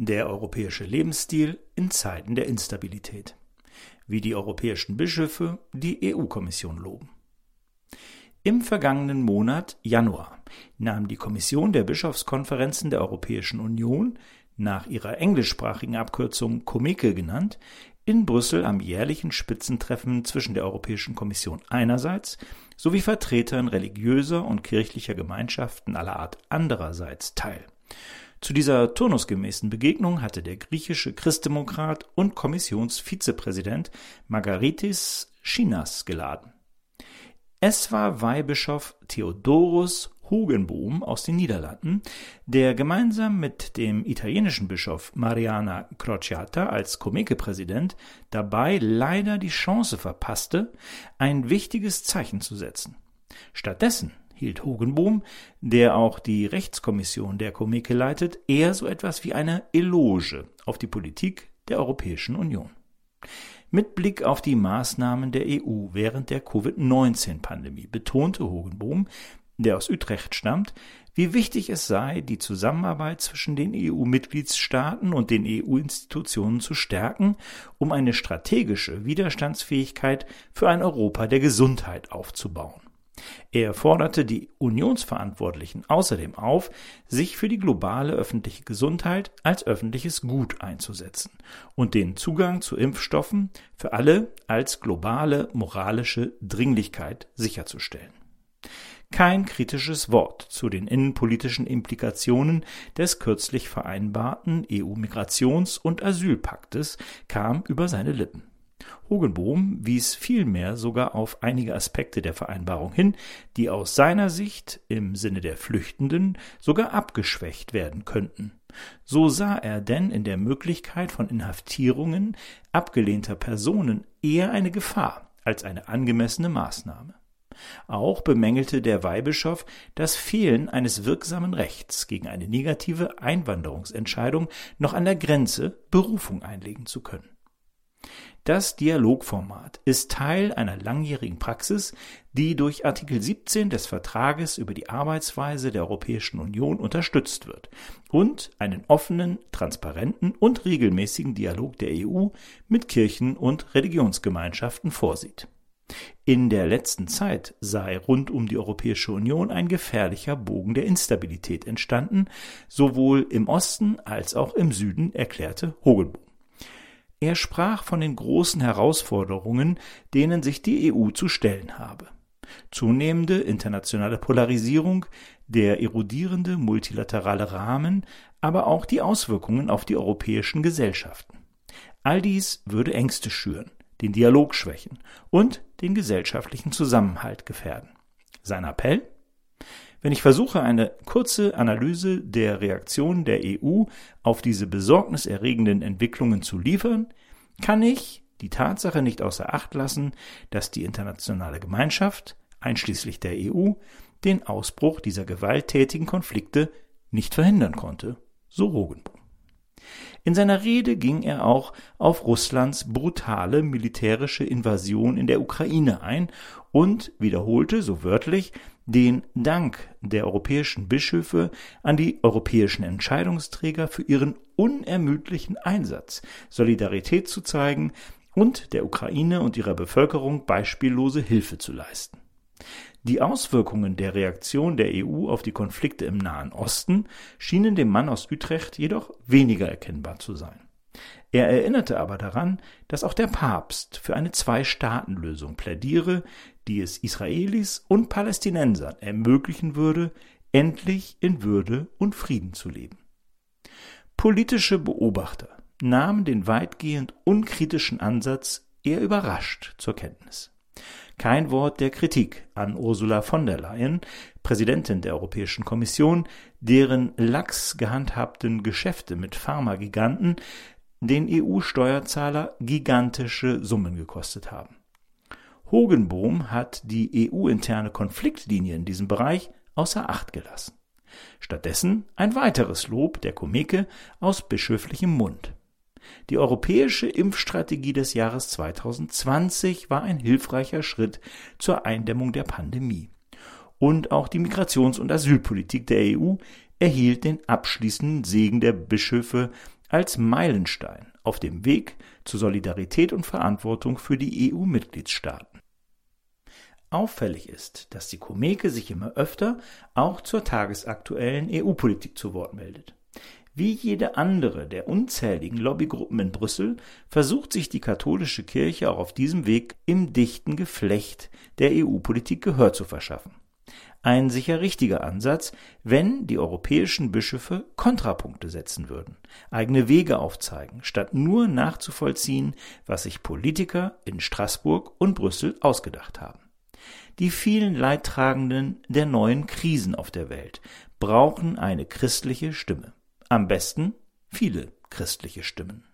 Der europäische Lebensstil in Zeiten der Instabilität. Wie die europäischen Bischöfe die EU-Kommission loben. Im vergangenen Monat Januar nahm die Kommission der Bischofskonferenzen der Europäischen Union, nach ihrer englischsprachigen Abkürzung COMECE genannt, in Brüssel am jährlichen Spitzentreffen zwischen der Europäischen Kommission einerseits sowie Vertretern religiöser und kirchlicher Gemeinschaften aller Art andererseits teil. Zu dieser turnusgemäßen Begegnung hatte der griechische Christdemokrat und Kommissionsvizepräsident Margaritis Chinas geladen. Es war Weihbischof Theodorus Hugenbohm aus den Niederlanden, der gemeinsam mit dem italienischen Bischof Mariana Crociata als Comeke-Präsident dabei leider die Chance verpasste, ein wichtiges Zeichen zu setzen. Stattdessen hielt Hogenbohm, der auch die Rechtskommission der Komeke leitet, eher so etwas wie eine Eloge auf die Politik der Europäischen Union. Mit Blick auf die Maßnahmen der EU während der Covid-19-Pandemie betonte Hogenbohm, der aus Utrecht stammt, wie wichtig es sei, die Zusammenarbeit zwischen den EU-Mitgliedstaaten und den EU-Institutionen zu stärken, um eine strategische Widerstandsfähigkeit für ein Europa der Gesundheit aufzubauen. Er forderte die Unionsverantwortlichen außerdem auf, sich für die globale öffentliche Gesundheit als öffentliches Gut einzusetzen und den Zugang zu Impfstoffen für alle als globale moralische Dringlichkeit sicherzustellen. Kein kritisches Wort zu den innenpolitischen Implikationen des kürzlich vereinbarten EU-Migrations- und Asylpaktes kam über seine Lippen. Hogenbohm wies vielmehr sogar auf einige Aspekte der Vereinbarung hin, die aus seiner Sicht im Sinne der Flüchtenden sogar abgeschwächt werden könnten. So sah er denn in der Möglichkeit von Inhaftierungen abgelehnter Personen eher eine Gefahr als eine angemessene Maßnahme. Auch bemängelte der Weihbischof das Fehlen eines wirksamen Rechts gegen eine negative Einwanderungsentscheidung noch an der Grenze Berufung einlegen zu können. Das Dialogformat ist Teil einer langjährigen Praxis, die durch Artikel 17 des Vertrages über die Arbeitsweise der Europäischen Union unterstützt wird und einen offenen, transparenten und regelmäßigen Dialog der EU mit Kirchen und Religionsgemeinschaften vorsieht. In der letzten Zeit sei rund um die Europäische Union ein gefährlicher Bogen der Instabilität entstanden, sowohl im Osten als auch im Süden, erklärte Hogelboom. Er sprach von den großen Herausforderungen, denen sich die EU zu stellen habe. Zunehmende internationale Polarisierung, der erodierende multilaterale Rahmen, aber auch die Auswirkungen auf die europäischen Gesellschaften. All dies würde Ängste schüren, den Dialog schwächen und den gesellschaftlichen Zusammenhalt gefährden. Sein Appell? Wenn ich versuche, eine kurze Analyse der Reaktion der EU auf diese besorgniserregenden Entwicklungen zu liefern, kann ich die Tatsache nicht außer Acht lassen, dass die internationale Gemeinschaft, einschließlich der EU, den Ausbruch dieser gewalttätigen Konflikte nicht verhindern konnte, so Rogenbohm. In seiner Rede ging er auch auf Russlands brutale militärische Invasion in der Ukraine ein und wiederholte so wörtlich den Dank der europäischen Bischöfe an die europäischen Entscheidungsträger für ihren unermüdlichen Einsatz, Solidarität zu zeigen und der Ukraine und ihrer Bevölkerung beispiellose Hilfe zu leisten. Die Auswirkungen der Reaktion der EU auf die Konflikte im Nahen Osten schienen dem Mann aus Utrecht jedoch weniger erkennbar zu sein. Er erinnerte aber daran, dass auch der Papst für eine Zwei-Staaten-Lösung plädiere, die es Israelis und Palästinensern ermöglichen würde, endlich in Würde und Frieden zu leben. Politische Beobachter nahmen den weitgehend unkritischen Ansatz eher überrascht zur Kenntnis. Kein Wort der Kritik an Ursula von der Leyen, Präsidentin der Europäischen Kommission, deren lax gehandhabten Geschäfte mit Pharmagiganten den EU-Steuerzahler gigantische Summen gekostet haben. Hogenbohm hat die EU-interne Konfliktlinie in diesem Bereich außer Acht gelassen. Stattdessen ein weiteres Lob der Komike aus bischöflichem Mund. Die europäische Impfstrategie des Jahres 2020 war ein hilfreicher Schritt zur Eindämmung der Pandemie. Und auch die Migrations- und Asylpolitik der EU erhielt den abschließenden Segen der Bischöfe als Meilenstein auf dem Weg zu Solidarität und Verantwortung für die EU-Mitgliedstaaten. Auffällig ist, dass die Komeke sich immer öfter auch zur tagesaktuellen EU-Politik zu Wort meldet. Wie jede andere der unzähligen Lobbygruppen in Brüssel versucht sich die katholische Kirche auch auf diesem Weg im dichten Geflecht der EU-Politik Gehör zu verschaffen. Ein sicher richtiger Ansatz, wenn die europäischen Bischöfe Kontrapunkte setzen würden, eigene Wege aufzeigen, statt nur nachzuvollziehen, was sich Politiker in Straßburg und Brüssel ausgedacht haben. Die vielen Leidtragenden der neuen Krisen auf der Welt brauchen eine christliche Stimme. Am besten viele christliche Stimmen.